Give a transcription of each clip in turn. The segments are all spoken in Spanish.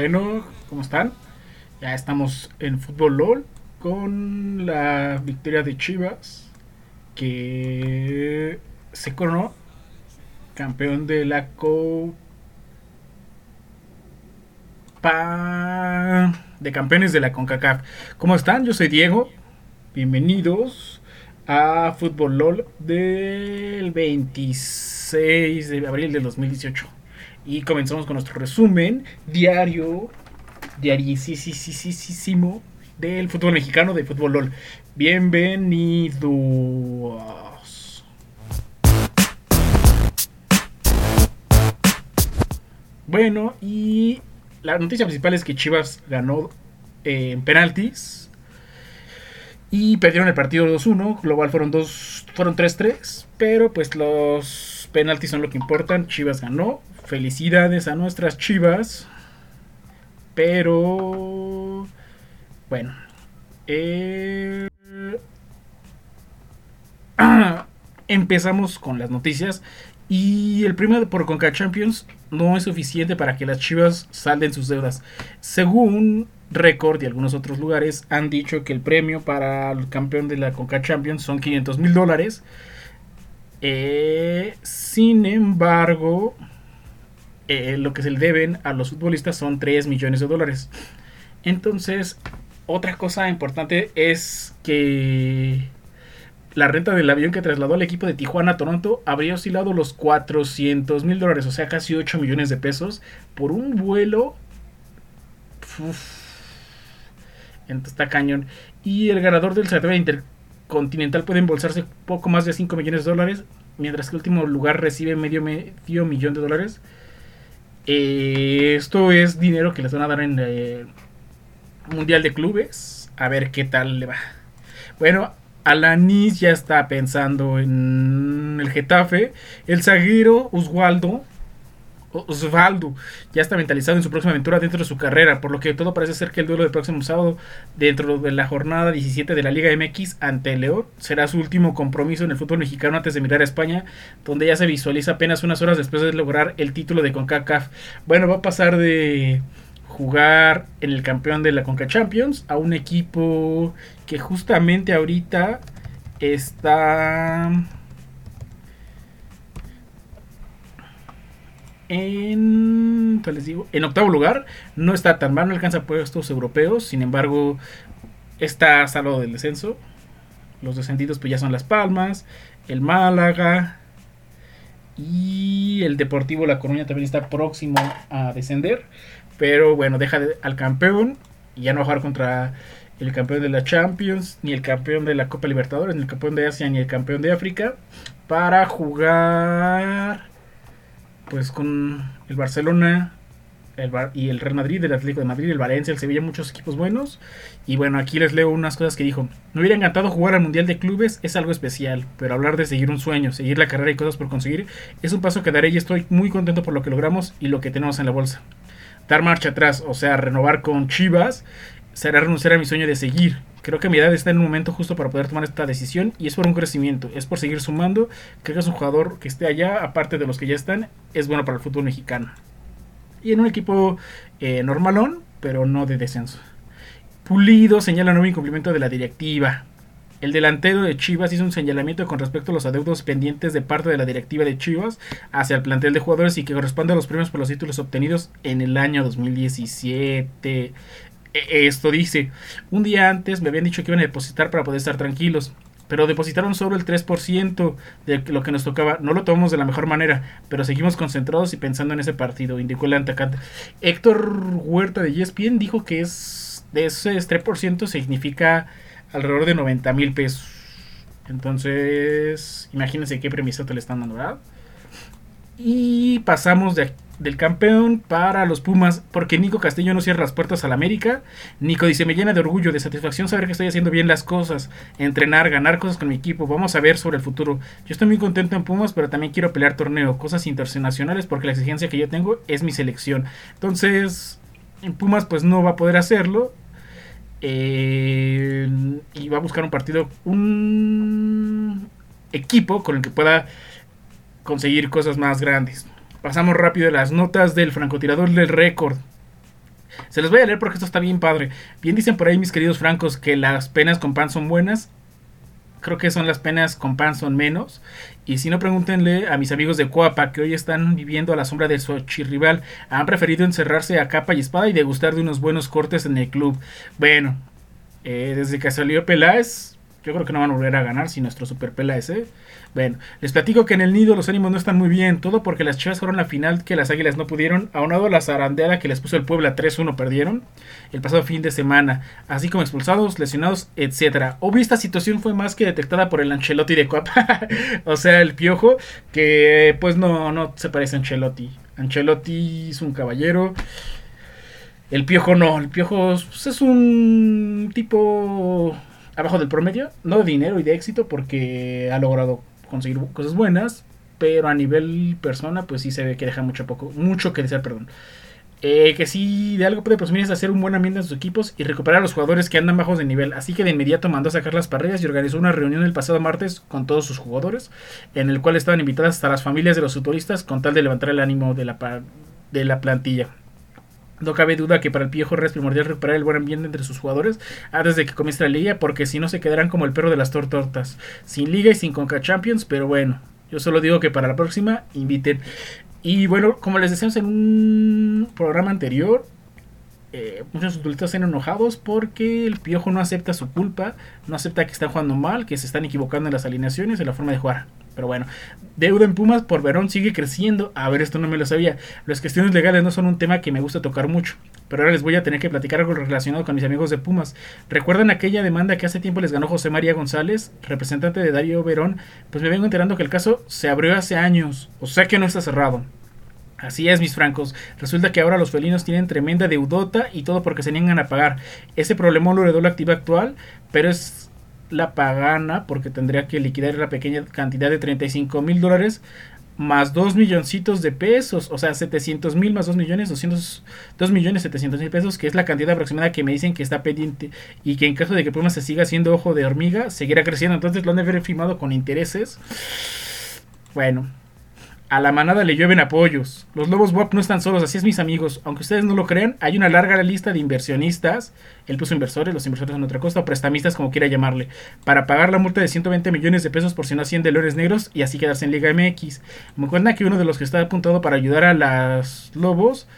Bueno, ¿cómo están? Ya estamos en Fútbol LOL con la victoria de Chivas que se coronó campeón de la Copa de campeones de la CONCACAF. ¿Cómo están? Yo soy Diego. Bienvenidos a Fútbol LOL del 26 de abril del 2018. Y comenzamos con nuestro resumen diario, diarisísimo del fútbol mexicano de Fútbol LOL. Bienvenidos. Bueno, y la noticia principal es que Chivas ganó eh, en penaltis y perdieron el partido 2-1. Global fueron dos, fueron 3-3, pero pues los penaltis son lo que importan. Chivas ganó. Felicidades a nuestras Chivas. Pero bueno, eh, empezamos con las noticias. Y el premio por Conca Champions no es suficiente para que las Chivas salden sus deudas. Según Record y algunos otros lugares han dicho que el premio para el campeón de la Conca Champions son 500 mil dólares. Eh, sin embargo, eh, lo que se le deben a los futbolistas son 3 millones de dólares. Entonces, otra cosa importante es que la renta del avión que trasladó al equipo de Tijuana a Toronto habría oscilado los 400 mil dólares, o sea, casi 8 millones de pesos, por un vuelo. Entonces está cañón. Y el ganador del certamen intercontinental puede embolsarse poco más de 5 millones de dólares, mientras que el último lugar recibe medio, medio millón de dólares. Eh, esto es dinero que les van a dar en el eh, Mundial de Clubes. A ver qué tal le va. Bueno, Alanis ya está pensando en el Getafe. El zaguero Oswaldo, Osvaldo ya está mentalizado en su próxima aventura dentro de su carrera, por lo que todo parece ser que el duelo del próximo sábado dentro de la jornada 17 de la Liga MX ante León será su último compromiso en el fútbol mexicano antes de mirar a España, donde ya se visualiza apenas unas horas después de lograr el título de CONCACAF. Bueno, va a pasar de jugar en el campeón de la Conca Champions a un equipo que justamente ahorita está en les digo en octavo lugar no está tan mal no alcanza puestos europeos sin embargo está salvo del descenso. Los descendidos pues ya son las Palmas el Málaga y el Deportivo La Coruña también está próximo a descender pero bueno, deja al campeón y ya no va a jugar contra el campeón de la Champions, ni el campeón de la Copa Libertadores, ni el campeón de Asia, ni el campeón de África, para jugar pues con el Barcelona el y el Real Madrid, el Atlético de Madrid, el Valencia, el Sevilla, muchos equipos buenos. Y bueno, aquí les leo unas cosas que dijo. Me hubiera encantado jugar al Mundial de Clubes, es algo especial, pero hablar de seguir un sueño, seguir la carrera y cosas por conseguir, es un paso que daré y estoy muy contento por lo que logramos y lo que tenemos en la bolsa dar marcha atrás, o sea, renovar con Chivas, será renunciar a mi sueño de seguir. Creo que mi edad está en un momento justo para poder tomar esta decisión y es por un crecimiento, es por seguir sumando. Creo que es un jugador que esté allá, aparte de los que ya están, es bueno para el fútbol mexicano. Y en un equipo eh, normalón, pero no de descenso. Pulido señala nuevo incumplimiento de la directiva. El delantero de Chivas hizo un señalamiento con respecto a los adeudos pendientes de parte de la directiva de Chivas hacia el plantel de jugadores y que corresponde a los premios por los títulos obtenidos en el año 2017. E, esto dice, un día antes me habían dicho que iban a depositar para poder estar tranquilos, pero depositaron solo el 3% de lo que nos tocaba. No lo tomamos de la mejor manera, pero seguimos concentrados y pensando en ese partido, indicó el atacante. Héctor Huerta de ESPN dijo que es de ese 3% significa alrededor de 90 mil pesos. Entonces, imagínense qué premisa te le están dando, ¿verdad? Y pasamos del campeón para los Pumas, porque Nico Castillo no cierra las puertas al América. Nico dice, me llena de orgullo, de satisfacción saber que estoy haciendo bien las cosas, entrenar, ganar cosas con mi equipo. Vamos a ver sobre el futuro. Yo estoy muy contento en Pumas, pero también quiero pelear torneo, cosas internacionales, porque la exigencia que yo tengo es mi selección. Entonces, en Pumas pues no va a poder hacerlo eh, y va a buscar un partido, un equipo con el que pueda conseguir cosas más grandes. Pasamos rápido las notas del francotirador del récord. Se los voy a leer porque esto está bien padre. Bien dicen por ahí mis queridos francos que las penas con pan son buenas. Creo que son las penas con pan son menos. Y si no, pregúntenle a mis amigos de Coapa que hoy están viviendo a la sombra de su archirrival. Han preferido encerrarse a capa y espada y degustar de unos buenos cortes en el club. Bueno, eh, desde que salió Peláez, yo creo que no van a volver a ganar si nuestro Super Peláez, ¿eh? Bueno, les platico que en el nido los ánimos no están muy bien, todo porque las chivas fueron la final que las águilas no pudieron, aunado la zarandeada que les puso el Puebla 3-1 perdieron el pasado fin de semana, así como expulsados, lesionados, etcétera. Obvio, esta situación fue más que detectada por el Ancelotti de Coapa, o sea, el piojo, que pues no, no se parece a Ancelotti. Ancelotti es un caballero. El piojo no, el piojo pues, es un tipo abajo del promedio, no de dinero y de éxito porque ha logrado conseguir cosas buenas, pero a nivel persona pues sí se ve que deja mucho poco, mucho que desear, perdón. Eh, que sí de algo puede presumir es hacer un buen ambiente en sus equipos y recuperar a los jugadores que andan bajos de nivel. Así que de inmediato mandó a sacar las parrillas y organizó una reunión el pasado martes con todos sus jugadores, en el cual estaban invitadas hasta las familias de los futbolistas con tal de levantar el ánimo de la, de la plantilla. No cabe duda que para el Piojo es primordial recuperar el buen ambiente entre sus jugadores antes de que comience la liga, porque si no se quedarán como el perro de las tortortas, sin liga y sin Conca Champions, pero bueno, yo solo digo que para la próxima inviten. Y bueno, como les decíamos en un programa anterior, eh, muchos futbolistas están enojados porque el Piojo no acepta su culpa, no acepta que están jugando mal, que se están equivocando en las alineaciones, en la forma de jugar. Pero bueno, deuda en Pumas por Verón sigue creciendo. A ver, esto no me lo sabía. Las cuestiones legales no son un tema que me gusta tocar mucho. Pero ahora les voy a tener que platicar algo relacionado con mis amigos de Pumas. ¿Recuerdan aquella demanda que hace tiempo les ganó José María González, representante de Darío Verón? Pues me vengo enterando que el caso se abrió hace años. O sea que no está cerrado. Así es, mis francos. Resulta que ahora los felinos tienen tremenda deudota y todo porque se niegan a pagar. Ese problema lo heredó la activa actual, pero es la pagana porque tendría que liquidar la pequeña cantidad de 35 mil dólares más 2 milloncitos de pesos, o sea, 700 mil más 2 millones, 200, 2 millones 700 mil pesos, que es la cantidad aproximada que me dicen que está pendiente y que en caso de que Pumas se siga haciendo ojo de hormiga, seguirá creciendo, entonces lo han de haber firmado con intereses. Bueno, a la manada le llueven apoyos. Los lobos WAP no están solos, así es mis amigos. Aunque ustedes no lo crean, hay una larga lista de inversionistas. Él puso inversores, los inversores son otra cosa, o prestamistas como quiera llamarle. Para pagar la multa de 120 millones de pesos por si no hacían de Lores Negros y así quedarse en Liga MX. Me cuenta que uno de los que está apuntado para ayudar a los lobos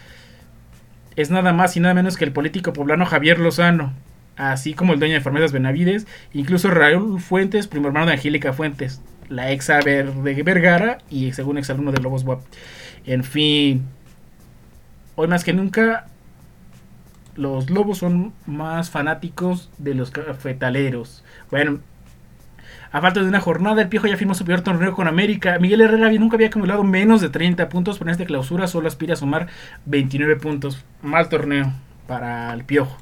es nada más y nada menos que el político poblano Javier Lozano. Así como el dueño de Farmacias Benavides, incluso Raúl Fuentes, primo hermano de Angélica Fuentes la ex de Vergara y según ex alumno de Lobos WAP. En fin, hoy más que nunca los lobos son más fanáticos de los cafetaleros. Bueno, a falta de una jornada, el Piojo ya firmó su peor torneo con América. Miguel Herrera nunca había acumulado menos de 30 puntos, pero en esta clausura solo aspira a sumar 29 puntos. Mal torneo para el Piojo.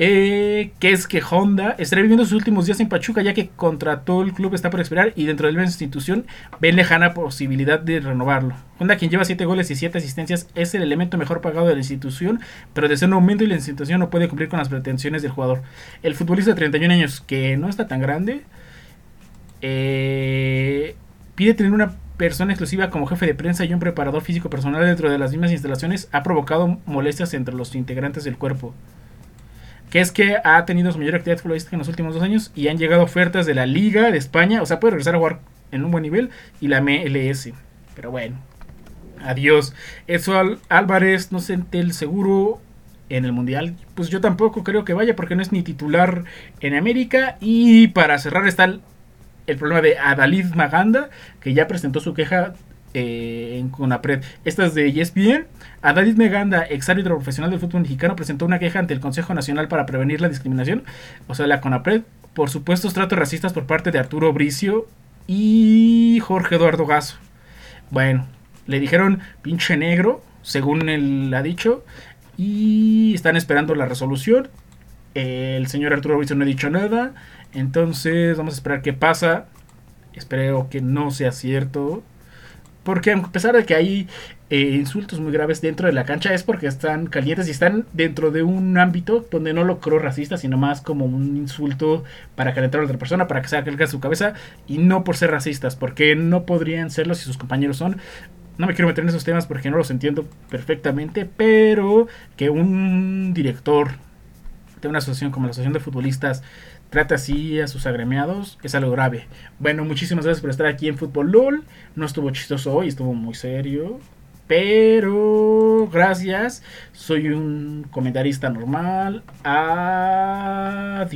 Eh, que es que Honda estará viviendo sus últimos días en Pachuca ya que contrató el club está por expirar y dentro de la institución ven lejana posibilidad de renovarlo. Honda quien lleva 7 goles y 7 asistencias es el elemento mejor pagado de la institución pero desde un aumento y la institución no puede cumplir con las pretensiones del jugador. El futbolista de 31 años que no está tan grande eh, pide tener una persona exclusiva como jefe de prensa y un preparador físico personal dentro de las mismas instalaciones ha provocado molestias entre los integrantes del cuerpo que es que ha tenido su mayor actividad futbolística en los últimos dos años y han llegado ofertas de la Liga de España, o sea, puede regresar a jugar en un buen nivel y la MLS. Pero bueno, adiós. Eso Álvarez no siente el seguro en el Mundial. Pues yo tampoco creo que vaya porque no es ni titular en América. Y para cerrar está el problema de Adalid Maganda, que ya presentó su queja eh, en Conapred. Esta es de ESPN. David Meganda, ex árbitro profesional del fútbol mexicano, presentó una queja ante el Consejo Nacional para Prevenir la Discriminación, o sea, la CONAPRED, por supuestos tratos racistas por parte de Arturo Bricio y Jorge Eduardo Gaso. Bueno, le dijeron pinche negro, según él ha dicho, y están esperando la resolución. El señor Arturo Bricio no ha dicho nada, entonces vamos a esperar qué pasa. Espero que no sea cierto. Porque a pesar de que hay eh, insultos muy graves dentro de la cancha, es porque están calientes y están dentro de un ámbito donde no lo creo racista, sino más como un insulto para calentar a otra persona, para que se de su cabeza, y no por ser racistas, porque no podrían serlo si sus compañeros son. no me quiero meter en esos temas porque no los entiendo perfectamente, pero que un director de una asociación como la Asociación de Futbolistas trate así a sus agremiados es algo grave. Bueno, muchísimas gracias por estar aquí en Fútbol LOL. No estuvo chistoso hoy, estuvo muy serio. Pero gracias. Soy un comentarista normal. Adiós.